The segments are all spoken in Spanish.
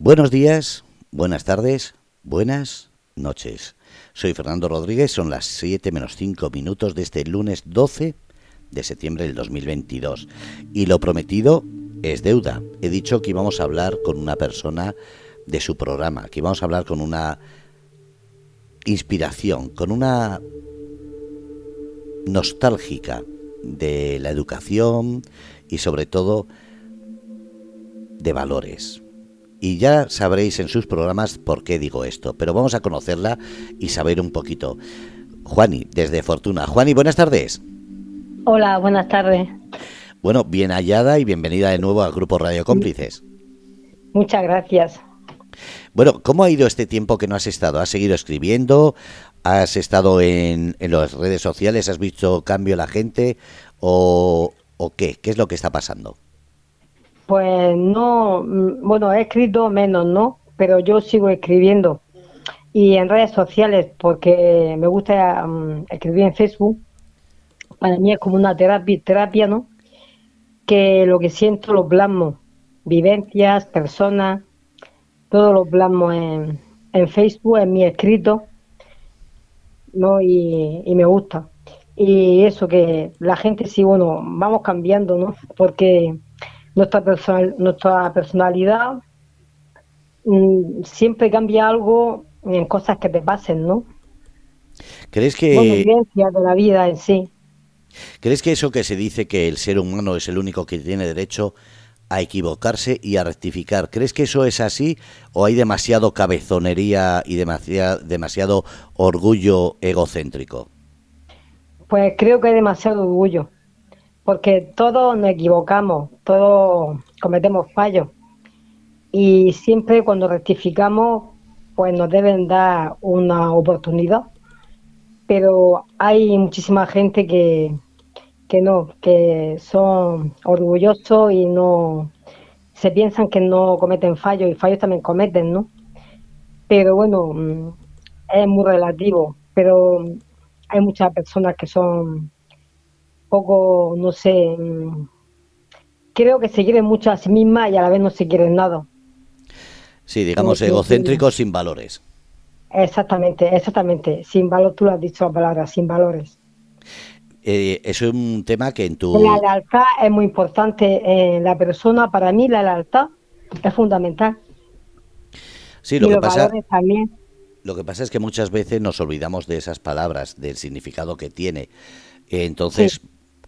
Buenos días, buenas tardes, buenas noches. Soy Fernando Rodríguez, son las 7 menos 5 minutos de este lunes 12 de septiembre del 2022. Y lo prometido es deuda. He dicho que íbamos a hablar con una persona de su programa, que íbamos a hablar con una inspiración, con una nostálgica de la educación y sobre todo de valores. Y ya sabréis en sus programas por qué digo esto, pero vamos a conocerla y saber un poquito. Juani, desde Fortuna. Juani, buenas tardes. Hola, buenas tardes. Bueno, bien hallada y bienvenida de nuevo al Grupo Radio Cómplices. Muchas gracias. Bueno, ¿cómo ha ido este tiempo que no has estado? ¿Has seguido escribiendo? ¿Has estado en, en las redes sociales? ¿Has visto cambio en la gente? ¿O, ¿O qué? ¿Qué es lo que está pasando? Pues no, mm, bueno, he escrito menos, ¿no? Pero yo sigo escribiendo. Y en redes sociales, porque me gusta mm, escribir en Facebook. Para mí es como una terapia, terapia, ¿no? Que lo que siento lo plasmo. Vivencias, personas, todo lo plasmo en, en Facebook, en mi escrito, ¿no? Y, y me gusta. Y eso que la gente sí, bueno, vamos cambiando, ¿no? Porque nuestra, personal, nuestra personalidad mm, siempre cambia algo en cosas que te pasen, ¿no? ¿Crees que... Bueno, de la vida en sí. ¿Crees que eso que se dice que el ser humano es el único que tiene derecho a equivocarse y a rectificar, ¿crees que eso es así o hay demasiado cabezonería y demasiado, demasiado orgullo egocéntrico? Pues creo que hay demasiado orgullo porque todos nos equivocamos, todos cometemos fallos y siempre cuando rectificamos pues nos deben dar una oportunidad, pero hay muchísima gente que, que no, que son orgullosos y no se piensan que no cometen fallos y fallos también cometen, ¿no? Pero bueno, mm, es muy relativo, pero hay muchas personas que son poco, no sé, mm, creo que se quieren mucho a sí misma y a la vez no se quieren nada. Sí, digamos egocéntricos sin valores. Exactamente, exactamente. Sin valor, tú lo has dicho la palabra, sin valores. Eh, es un tema que en tu... La lealtad es muy importante en la persona. Para mí la lealtad es fundamental. Sí, lo que pasa... También. Lo que pasa es que muchas veces nos olvidamos de esas palabras, del significado que tiene. Entonces,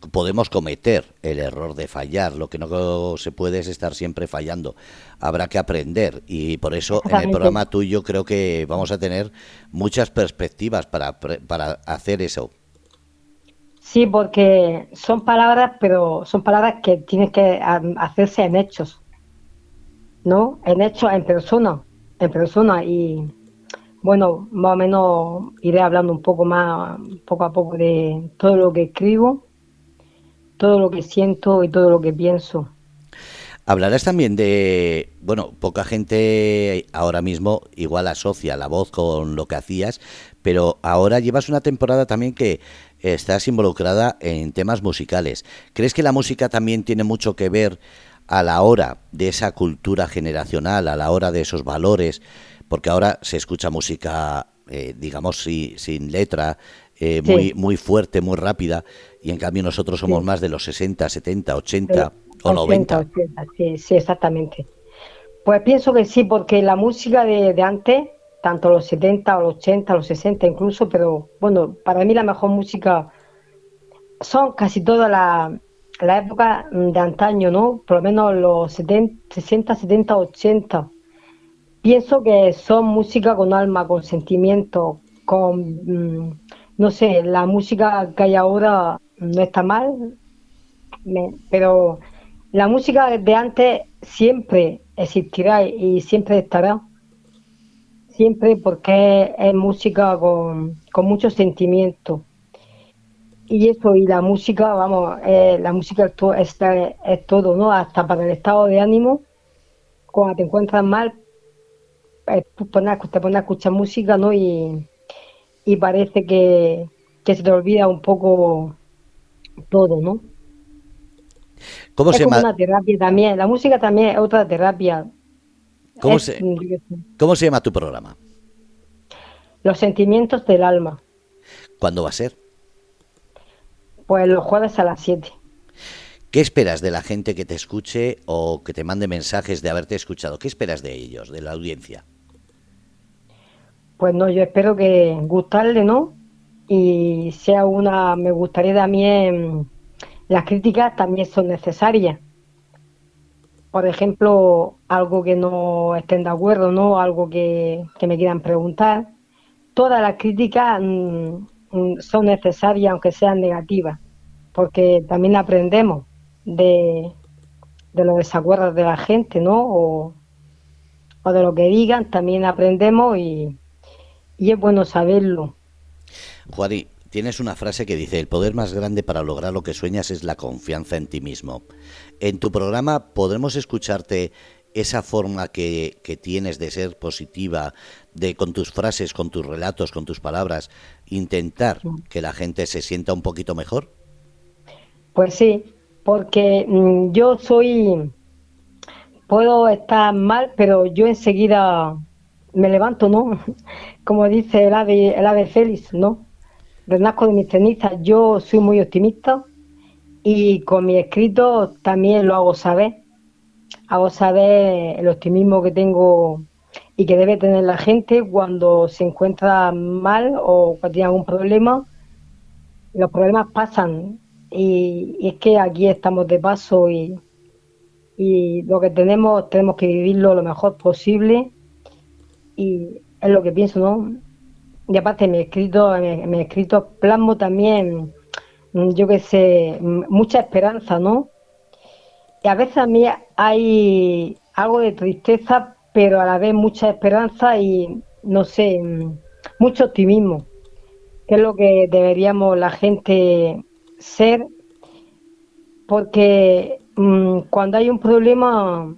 podemos cometer el error de fallar. Lo que no se puede es estar siempre fallando. Habrá que aprender y por eso en el programa tuyo creo que vamos a tener muchas perspectivas para, para hacer eso. Sí, porque son palabras, pero son palabras que tienen que hacerse en hechos, ¿no? En hechos, en persona, en persona y bueno, más o menos iré hablando un poco más, poco a poco de todo lo que escribo todo lo que siento y todo lo que pienso. Hablarás también de, bueno, poca gente ahora mismo igual asocia la voz con lo que hacías, pero ahora llevas una temporada también que estás involucrada en temas musicales. ¿Crees que la música también tiene mucho que ver a la hora de esa cultura generacional, a la hora de esos valores? Porque ahora se escucha música, eh, digamos, sin letra, eh, muy, muy fuerte, muy rápida, y en cambio nosotros somos más de los 60, 70, 80 o 90. sí, sí, exactamente. Pues pienso que sí, porque la música de, antes, tanto los 70 o los 80, los 60 incluso, pero bueno, para mí la mejor música son casi toda la, la época de antaño, ¿no? Por lo menos los 70, 60, 70, 80. Pienso que son música con alma, con sentimiento, con... Mm, no sé, la música que hay ahora no está mal, pero la música de antes siempre existirá y siempre estará. Siempre porque es música con, mucho sentimiento. Y eso, y la música, vamos, eh, la música es, es, todo, ¿no? Hasta para el estado de ánimo, cuando te encuentras mal, eh, te pones a escuchar música, ¿no? Y, y parece que, se te olvida un poco todo, ¿no? ¿Cómo es se como una terapia también. La música también es otra terapia. ¿Cómo, se, ¿Cómo se llama tu programa? Los sentimientos del alma. ¿Cuándo va a ser? Pues los jueves a las 7. ¿Qué esperas de la gente que te escuche o que te mande mensajes de haberte escuchado? ¿Qué esperas de ellos, de la audiencia? Pues no, yo espero que gustarle, ¿no? Y sea una, me gustaría también, las críticas también son necesarias. Por ejemplo, algo que no estén de acuerdo, ¿no? Algo que, me quieran preguntar. Todas las críticas mm, mm, son necesarias, aunque sean negativas, porque también aprendemos de, los desacuerdos de la gente, ¿no? O, de lo que digan, también aprendemos y, y es bueno saberlo. Juari, tienes una frase que dice, el poder más grande para lograr lo que sueñas es la confianza en ti mismo. En tu programa podremos escucharte esa forma que, que, tienes de ser positiva, de con tus frases, con tus relatos, con tus palabras, intentar que la gente se sienta un poquito mejor? Pues sí, porque mm, yo soy, puedo estar mal, pero yo enseguida me levanto, ¿no? Como dice el ave, el ave Félix, ¿no? Renazco de mis cenizas, yo soy muy optimista y con mi escrito también lo hago saber. Hago saber el optimismo que tengo y que debe tener la gente cuando se encuentra mal o cuando tiene algún problema. Los problemas pasan, y, es que aquí estamos de paso y, y lo que tenemos tenemos que vivirlo lo mejor posible y es lo que pienso, ¿no? Y aparte me he escrito, me, he escrito plasmo también, yo que sé, mucha esperanza, ¿no? Y a veces a mí hay algo de tristeza, pero a la vez mucha esperanza y, no sé, mucho optimismo, que es lo que deberíamos la gente ser, porque mm, cuando hay un problema,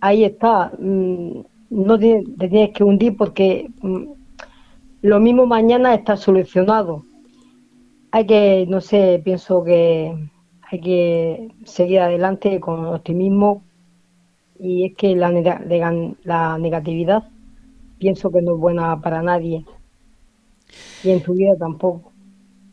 ahí está, mm, no te, tienes que hundir porque mm, lo mismo mañana está solucionado. Hay que, no sé, pienso que hay que seguir adelante con optimismo y es que la, la negatividad pienso que no es buena para nadie y en tu vida tampoco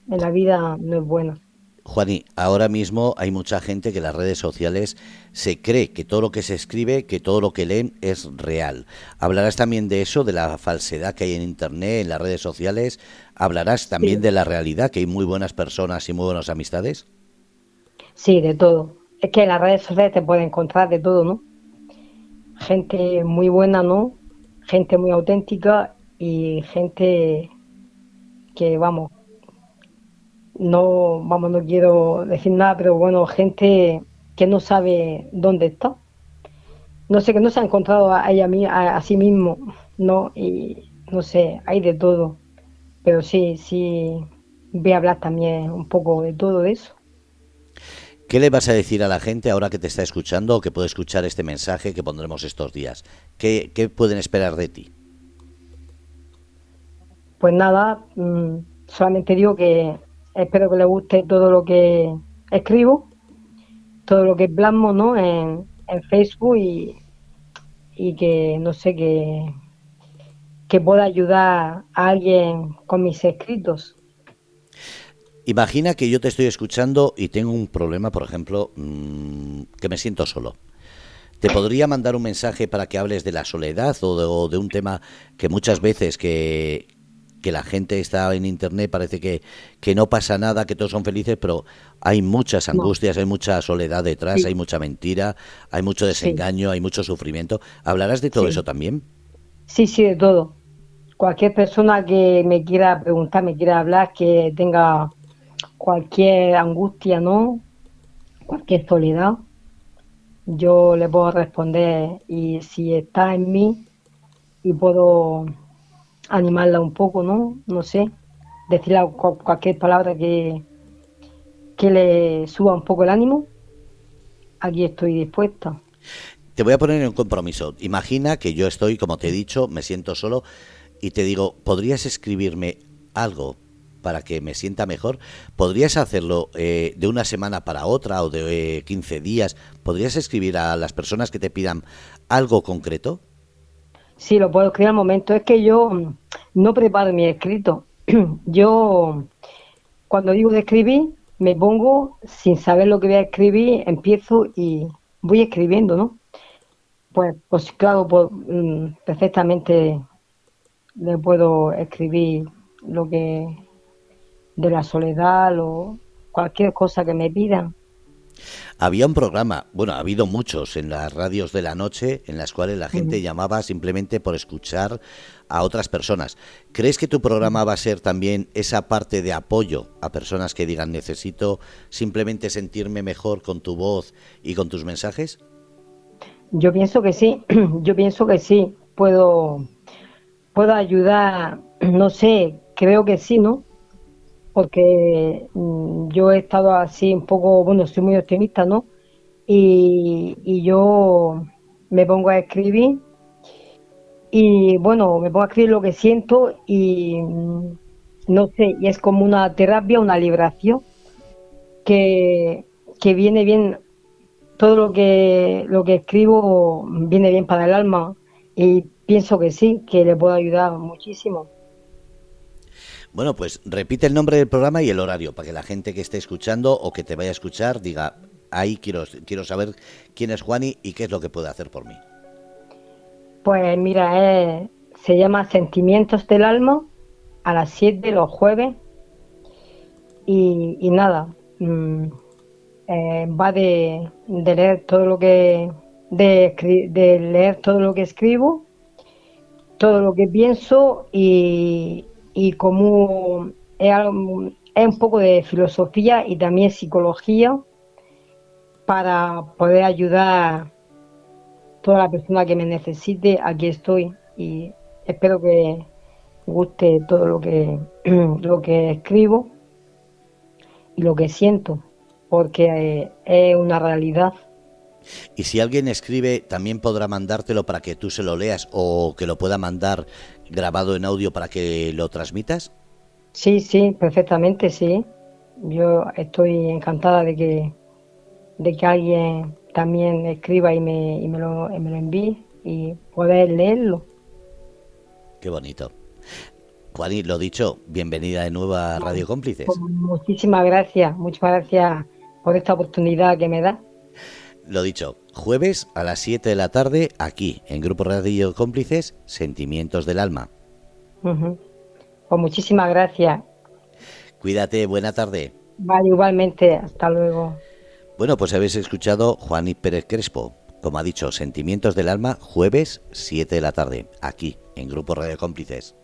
en la vida no es buena. Juani, ahora mismo hay mucha gente que en las redes sociales se cree que todo lo que se escribe, que todo lo que leen es real. ¿Hablarás también de eso, de la falsedad que hay en Internet, en las redes sociales? ¿Hablarás también de la realidad, que hay muy buenas personas y muy buenas amistades? Sí, de todo. Es que en las redes sociales te puedes encontrar de todo, ¿no? Gente muy buena, ¿no? Gente muy auténtica y gente que, vamos, no, vamos, no quiero decir nada, pero bueno, gente que no sabe dónde está. No sé, que no se ha encontrado a ella a, a sí mismo, ¿no? Y no sé, hay de todo. Pero sí, sí, voy a hablar también un poco de todo eso. ¿Qué le vas a decir a la gente ahora que te está escuchando o que puede escuchar este mensaje que pondremos estos días? ¿Qué, qué pueden esperar de ti? Pues nada, mm, solamente digo que Espero que les guste todo lo que escribo, todo lo que plasmo ¿no? en, Facebook y, y, que, no sé, que, que pueda ayudar a alguien con mis escritos. Imagina que yo te estoy escuchando y tengo un problema, por ejemplo, mm, que me siento solo. ¿Te podría mandar un mensaje para que hables de la soledad o de un tema que muchas veces que, que la gente está en internet, parece que, que no pasa nada, que todos son felices, pero hay muchas angustias, hay mucha soledad detrás, hay mucha mentira, hay mucho desengaño, hay mucho sufrimiento. ¿Hablarás de todo eso también? Sí, sí, de todo. Cualquier persona que me quiera preguntar, me quiera hablar, que tenga cualquier angustia, ¿no? Cualquier soledad, yo le puedo responder y si está en mí y puedo animarla un poco, ¿no? No sé, decirle cualquier palabra que, que le suba un poco el ánimo, aquí estoy dispuesta. Te voy a poner en un compromiso. Imagina que yo estoy, como te he dicho, me siento solo y te digo, ¿podrías escribirme algo para que me sienta mejor? ¿Podrías hacerlo eh, de una semana para otra o de 15 eh, días? ¿Podrías escribir a las personas que te pidan algo concreto? Sí, lo puedo escribir al momento. Es que yo mm, no preparo mi escrito. yo, cuando digo de escribir, me pongo sin saber lo que voy a escribir, empiezo y voy escribiendo, ¿no? Pues, pues claro, pues, mm, perfectamente le puedo escribir lo que de la soledad o cualquier cosa que me pidan. Había un programa, bueno, ha habido muchos en las radios de la noche en las cuales la gente llamaba simplemente por escuchar a otras personas. ¿Crees que tu programa va a ser también esa parte de apoyo a personas que digan necesito simplemente sentirme mejor con tu voz y con tus mensajes? Yo pienso que sí, yo pienso que sí, puedo, puedo ayudar, no sé, creo que sí, ¿no? Porque mm, yo he estado así un poco, bueno, soy muy optimista, ¿no? Y, yo me pongo a escribir y bueno, me pongo a escribir lo que siento y mm, no sé, y es como una terapia, una liberación que, que viene bien, todo lo que, lo que escribo viene bien para el alma y pienso que sí, que le puedo ayudar muchísimo. Bueno, pues repite el nombre del programa y el horario para que la gente que esté escuchando o que te vaya a escuchar diga, ahí quiero, quiero saber quién es Juani y qué es lo que puede hacer por mí. Pues mira, se llama Sentimientos del Alma a las 7 los jueves y, nada, mm, eh, va de, leer todo lo que de, de leer todo lo que escribo, todo lo que pienso y, y como es, un poco de filosofía y también psicología para poder ayudar a toda la persona que me necesite, aquí estoy y espero que guste todo lo que, lo que escribo y lo que siento, porque es una realidad. Y si alguien escribe, también podrá mandártelo para que tú se lo leas o que lo pueda mandar grabado en audio para que lo transmitas? Sí, sí, perfectamente, sí. Yo estoy encantada de que, de que alguien también escriba y me, y me, lo, me lo envíe y poder leerlo. Qué bonito. Juaní, lo dicho, bienvenida de nuevo a Radio Cómplices. Pues muchísimas gracias, muchas gracias por esta oportunidad que me da. Lo dicho, jueves a las 7 de la tarde, aquí, en Grupo Radio Cómplices, Sentimientos del Alma. Pues muchísimas gracias. Cuídate, buena tarde. Vale, igualmente, hasta luego. Bueno, pues habéis escuchado Juan y Pérez Crespo. Como ha dicho, Sentimientos del Alma, jueves 7 de la tarde, aquí, en Grupo Radio Cómplices.